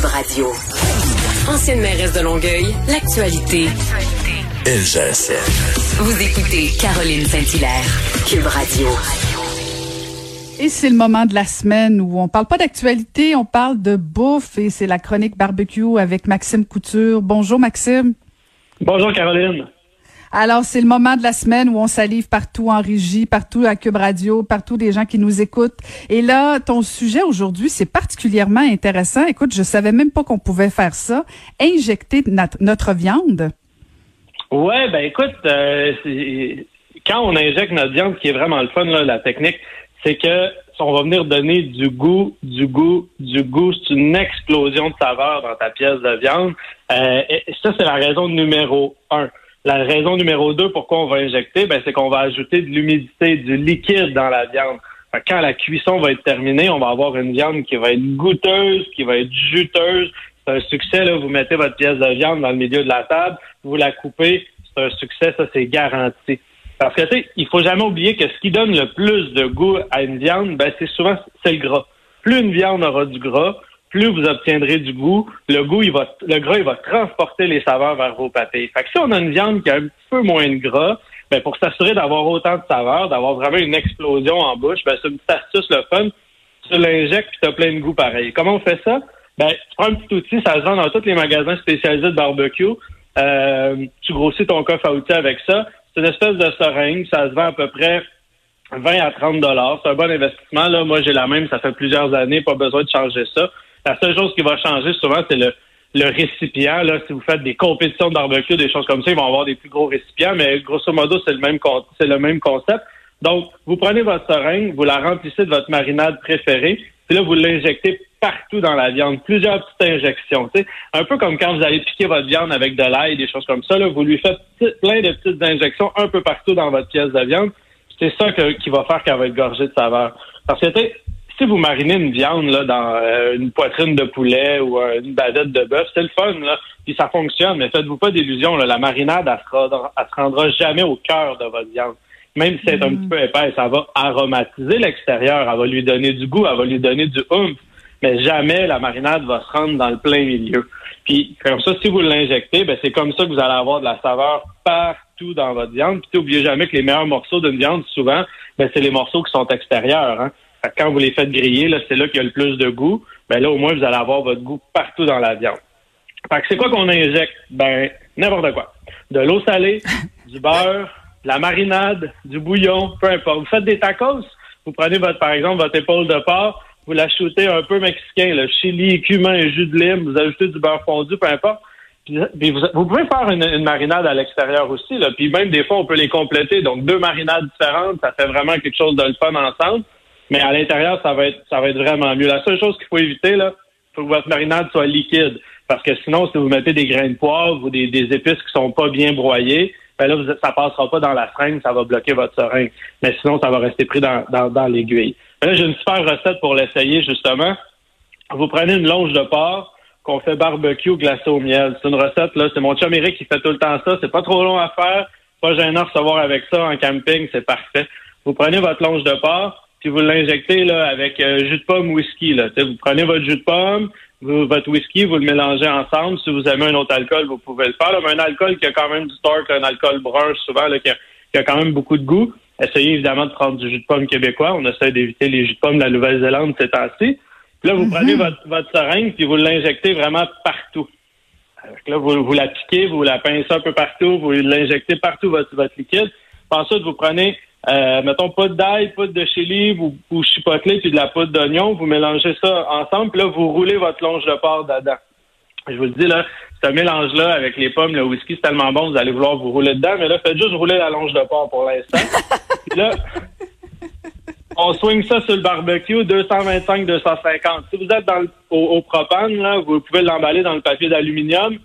Cube Radio. Ancienne mairesse de Longueuil, l'actualité. LGSN. Vous écoutez Caroline Saint-Hilaire, Cube Radio. Et c'est le moment de la semaine où on parle pas d'actualité, on parle de bouffe et c'est la chronique barbecue avec Maxime Couture. Bonjour Maxime. Bonjour Caroline. Alors, c'est le moment de la semaine où on salive partout en régie, partout à Cube Radio, partout des gens qui nous écoutent. Et là, ton sujet aujourd'hui, c'est particulièrement intéressant. Écoute, je savais même pas qu'on pouvait faire ça. Injecter notre, viande. Ouais, ben écoute, euh, quand on injecte notre viande, ce qui est vraiment le fun, là, la technique, c'est que on va venir donner du goût, du goût, du goût. C'est une explosion de saveur dans ta pièce de viande. Euh, et ça, c'est la raison numéro un. La raison numéro deux, pourquoi on va injecter, ben, c'est qu'on va ajouter de l'humidité, du liquide dans la viande. Quand la cuisson va être terminée, on va avoir une viande qui va être goûteuse, qui va être juteuse. C'est un succès, là. Vous mettez votre pièce de viande dans le milieu de la table, vous la coupez, c'est un succès, ça, c'est garanti. Parce que, tu sais, il faut jamais oublier que ce qui donne le plus de goût à une viande, ben, c'est souvent, c'est le gras. Plus une viande aura du gras, plus vous obtiendrez du goût. Le goût, il va, le gras, il va transporter les saveurs vers vos pâtés. Fait que si on a une viande qui a un peu moins de gras, ben, pour s'assurer d'avoir autant de saveurs, d'avoir vraiment une explosion en bouche, ben, c'est une petite astuce, le fun. Tu l'injectes puis as plein de goût pareil. Comment on fait ça? Ben, tu prends un petit outil, ça se vend dans tous les magasins spécialisés de barbecue. Euh, tu grossis ton coffre à outils avec ça. C'est une espèce de seringue. Ça se vend à peu près 20 à 30 dollars. C'est un bon investissement. Là, moi, j'ai la même. Ça fait plusieurs années. Pas besoin de changer ça. La seule chose qui va changer souvent, c'est le, le récipient. Là, si vous faites des compétitions de barbecue, des choses comme ça, ils vont avoir des plus gros récipients. Mais grosso modo, c'est le même c'est le même concept. Donc, vous prenez votre seringue, vous la remplissez de votre marinade préférée, puis là, vous l'injectez partout dans la viande, plusieurs petites injections. sais, Un peu comme quand vous allez piquer votre viande avec de l'ail, des choses comme ça, là, vous lui faites plein de petites injections un peu partout dans votre pièce de viande. C'est ça qui va faire qu'elle va être gorgée de saveur. Parce que si vous marinez une viande là, dans euh, une poitrine de poulet ou euh, une badette de bœuf, c'est le fun, là, puis ça fonctionne, mais faites-vous pas d'illusions. La marinade, elle se, rendra, elle se rendra jamais au cœur de votre viande. Même si c'est un mm. petit peu épais, ça va aromatiser l'extérieur, elle va lui donner du goût, elle va lui donner du oomph mais jamais la marinade va se rendre dans le plein milieu. Puis comme ça, si vous l'injectez, ben c'est comme ça que vous allez avoir de la saveur partout dans votre viande. Puis n'oubliez jamais que les meilleurs morceaux d'une viande, souvent, ben c'est les morceaux qui sont extérieurs. Hein. Quand vous les faites griller, là, c'est là qu'il y a le plus de goût. Ben là, au moins, vous allez avoir votre goût partout dans la viande. Fait que c'est quoi qu'on injecte? Ben, n'importe quoi. De l'eau salée, du beurre, de la marinade, du bouillon, peu importe. Vous faites des tacos, vous prenez votre, par exemple, votre épaule de porc, vous la shootez un peu mexicain, le chili, cumin jus de lime, vous ajoutez du beurre fondu, peu importe. Puis, vous, pouvez faire une, marinade à l'extérieur aussi, là. Puis même des fois, on peut les compléter. Donc deux marinades différentes, ça fait vraiment quelque chose de le fun ensemble. Mais à l'intérieur, ça va être ça va être vraiment mieux. La seule chose qu'il faut éviter, là, faut que votre marinade soit liquide. Parce que sinon, si vous mettez des grains de poivre ou des, épices qui sont pas bien broyées, ben là, vous, ça passera pas dans la seringue, ça va bloquer votre seringue. Mais sinon, ça va rester pris dans, dans l'aiguille. Là, j'ai une super recette pour l'essayer, justement. Vous prenez une longe de porc qu'on fait barbecue glacé au miel. C'est une recette, là. C'est mon chum Eric qui fait tout le temps ça. C'est pas trop long à faire. Pas gênant de recevoir avec ça en camping. C'est parfait. Vous prenez votre longe de porc, puis vous l'injectez, là, avec euh, jus de pomme whisky, là. vous prenez votre jus de pomme, votre whisky, vous le mélangez ensemble. Si vous aimez un autre alcool, vous pouvez le faire. mais un alcool qui a quand même du torque, un alcool brun, souvent, là, qui a quand même beaucoup de goût. Essayez évidemment de prendre du jus de pomme québécois. On essaie d'éviter les jus de pomme de la Nouvelle-Zélande ces temps-ci. Puis là, vous mhm. prenez votre, votre seringue puis vous l'injectez vraiment partout. là, vous, vous la piquez, vous la pincez un peu partout, vous l'injectez partout votre, votre liquide. Puis ensuite, vous prenez, euh, mettons, pas d'ail, poudre de chili, vous, vous chipotez puis de la poudre d'oignon, vous mélangez ça ensemble, puis là, vous roulez votre longe de porc dedans. Je vous le dis, là, ce mélange-là avec les pommes, le whisky, c'est tellement bon, vous allez vouloir vous rouler dedans, mais là, faites juste rouler la longe de porc pour l'instant. là, on swing ça sur le barbecue, 225, 250. Si vous êtes dans au, propane, là, vous pouvez l'emballer dans le papier d'aluminium.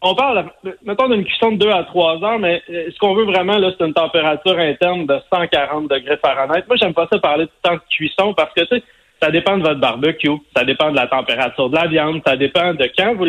On parle, mettons, d'une cuisson de 2 à 3 heures, mais euh, ce qu'on veut vraiment, là, c'est une température interne de 140 degrés Fahrenheit. Moi, j'aime pas ça parler de temps de cuisson parce que, tu sais, ça dépend de votre barbecue, ça dépend de la température de la viande, ça dépend de quand vous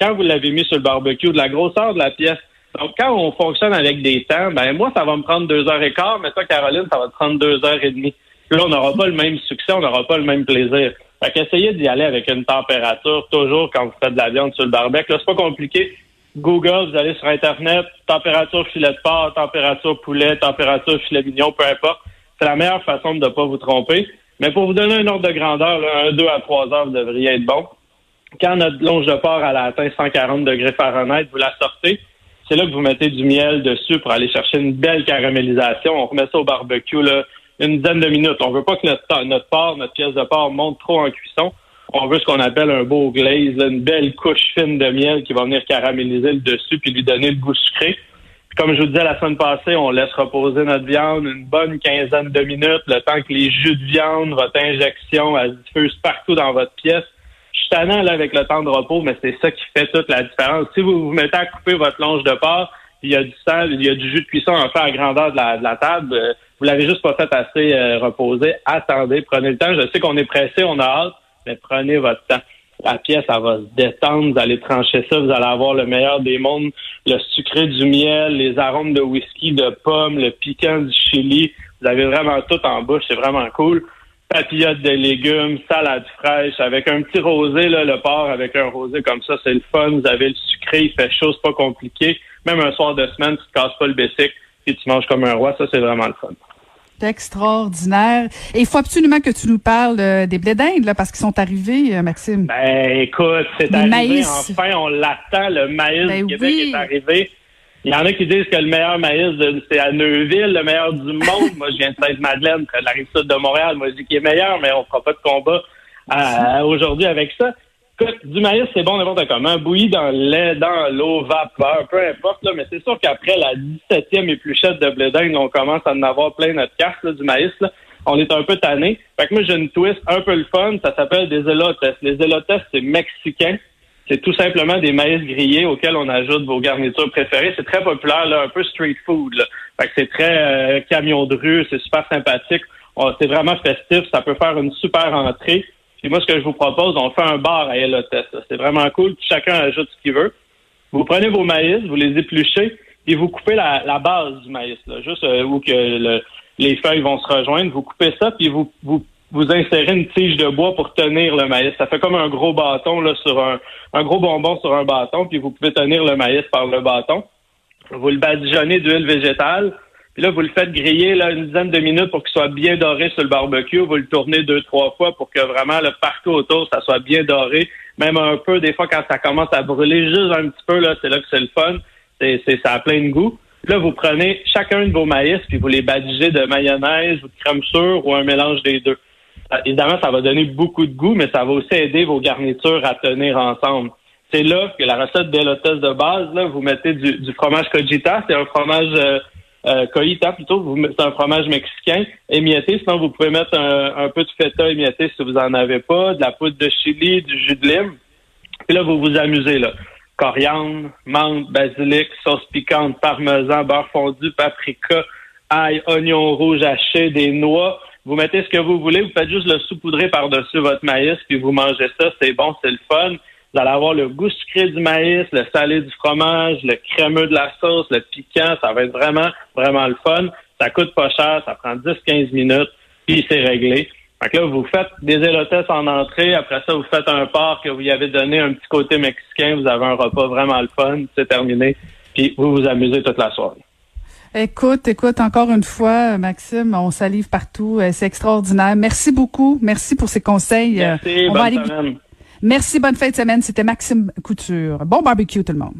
quand vous l'avez mis sur le barbecue, de la grosseur de la pièce. Donc, quand on fonctionne avec des temps, ben moi, ça va me prendre deux heures et quart, mais toi, Caroline, ça va te prendre deux heures et demie. là, on n'aura pas le même succès, on n'aura pas le même plaisir. Fait qu'essayez d'y aller avec une température, toujours quand vous faites de la viande sur le barbecue. Là, c'est pas compliqué. Google, vous allez sur Internet, température filet de porc, température poulet, température filet mignon, peu importe. C'est la meilleure façon de ne pas vous tromper. Mais pour vous donner un ordre de grandeur, là, un, deux à trois heures, vous devriez être bon. Quand notre longe de porc a atteint 140 degrés Fahrenheit, vous la sortez. C'est là que vous mettez du miel dessus pour aller chercher une belle caramélisation. On remet ça au barbecue là, une dizaine de minutes. On veut pas que notre, notre porc, notre pièce de porc monte trop en cuisson. On veut ce qu'on appelle un beau glaze, une belle couche fine de miel qui va venir caraméliser le dessus puis lui donner le goût sucré. comme je vous disais la semaine passée, on laisse reposer notre viande une bonne quinzaine de minutes, le temps que les jus de viande, votre injection, elle se partout dans votre pièce. Je suis tannant là, avec le temps de repos, mais c'est ça qui fait toute la différence. Si vous vous mettez à couper votre longe de porc, il y a du sang, il y a du jus de cuisson à faire à grandeur de la, table, euh, vous l'avez juste pas fait assez euh, reposer. Attendez, prenez le temps. Je sais qu'on est pressé, on a hâte, mais prenez votre temps. La pièce, elle va se détendre, vous allez trancher ça, vous allez avoir le meilleur des mondes, le sucré du miel, les arômes de whisky, de pommes, le piquant du chili. Vous avez vraiment tout en bouche, c'est vraiment cool. Papillotes de légumes, salade fraîche, avec un petit rosé, là, le porc avec un rosé comme ça, c'est le fun. Vous avez le sucré, il fait chaud, c'est pas compliqué. Même un soir de semaine, tu te casses pas le bessic et tu manges comme un roi, ça c'est vraiment le fun extraordinaire. Et il faut absolument que tu nous parles euh, des blés d'Inde, là, parce qu'ils sont arrivés, euh, Maxime. Ben, écoute, c'est arrivé. Maïs. Enfin, on l'attend. Le maïs ben du Québec est arrivé. Il y en a qui disent que le meilleur maïs, c'est à Neuville, le meilleur du monde. Moi, je viens de Sainte-Madeleine, de la rive sud de Montréal. Moi, je dis qu'il est meilleur, mais on fera pas de combat euh, aujourd'hui avec ça du maïs, c'est bon n'importe comment. Bouilli dans le lait, dans l'eau, vapeur, peu importe. Là, mais c'est sûr qu'après la 17e épluchette de blé d'Inde, on commence à en avoir plein notre carte du maïs. Là. On est un peu tanné. Fait que moi, j'ai une twist un peu le fun. Ça s'appelle des elotes. Les elotes, c'est mexicain. C'est tout simplement des maïs grillés auxquels on ajoute vos garnitures préférées. C'est très populaire, là, un peu street food. Là. Fait que c'est très euh, camion de rue, c'est super sympathique. C'est vraiment festif. Ça peut faire une super entrée. Et moi, ce que je vous propose, on fait un bar à Elotes. C'est vraiment cool. Chacun ajoute ce qu'il veut. Vous prenez vos maïs, vous les épluchez et vous coupez la, base du maïs, là, juste euh, où que les feuilles vont se rejoindre. Vous coupez ça, puis vous, vous, vous insérez une tige de bois pour tenir le maïs. Ça fait comme un gros bâton là, sur un, un gros bonbon sur un bâton, puis vous pouvez tenir le maïs par le bâton. Vous le badigeonnez d'huile végétale. Puis là, vous le faites griller là, une dizaine de minutes pour qu'il soit bien doré sur le barbecue. Vous le tournez deux, trois fois pour que vraiment le partout autour, ça soit bien doré. Même un peu, des fois, quand ça commence à brûler juste un petit peu, là, c'est là que c'est le fun. C'est, c'est, ça a plein de goût. Là, vous prenez chacun de vos maïs, puis vous les badigeez de mayonnaise ou de crème sûre ou un mélange des deux. Euh, évidemment, ça va donner beaucoup de goût, mais ça va aussi aider vos garnitures à tenir ensemble. C'est là que la recette d'élotes de base, là, vous mettez du, du fromage cojita. C'est un fromage euh, euh, plutôt, c'est un fromage mexicain émietté. Sinon, vous pouvez mettre un, peu de feta émietté si vous en avez pas, de la poudre de chili, du jus de lime. Puis là, vous vous amusez là. Coriandre, menthe, basilic, sauce piquante, parmesan, beurre fondu, paprika, ail, oignon rouge haché, des noix. Vous mettez ce que vous voulez, vous faites juste le saupoudrer par-dessus votre maïs, puis vous mangez ça. C'est bon, c'est le fun. Vous allez avoir le goût sucré du maïs, le salé du fromage, le crémeux de la sauce, le piquant. Ça va être vraiment, vraiment le fun. Ça coûte pas cher, ça prend 10-15 minutes, puis c'est réglé. Fait que là, vous faites des élotes en entrée. Après ça, vous faites un porc que vous y avez donné un petit côté mexicain. Vous avez un repas vraiment le fun. C'est terminé. Puis vous vous amusez toute la soirée. Écoute, écoute, encore une fois, Maxime, on salive partout. Euh, c'est extraordinaire. Merci beaucoup. Merci pour ces conseils. Merci, bonne semaine. Merci, bonne fin de semaine. C'était Maxime Couture. Bon barbecue tout le monde.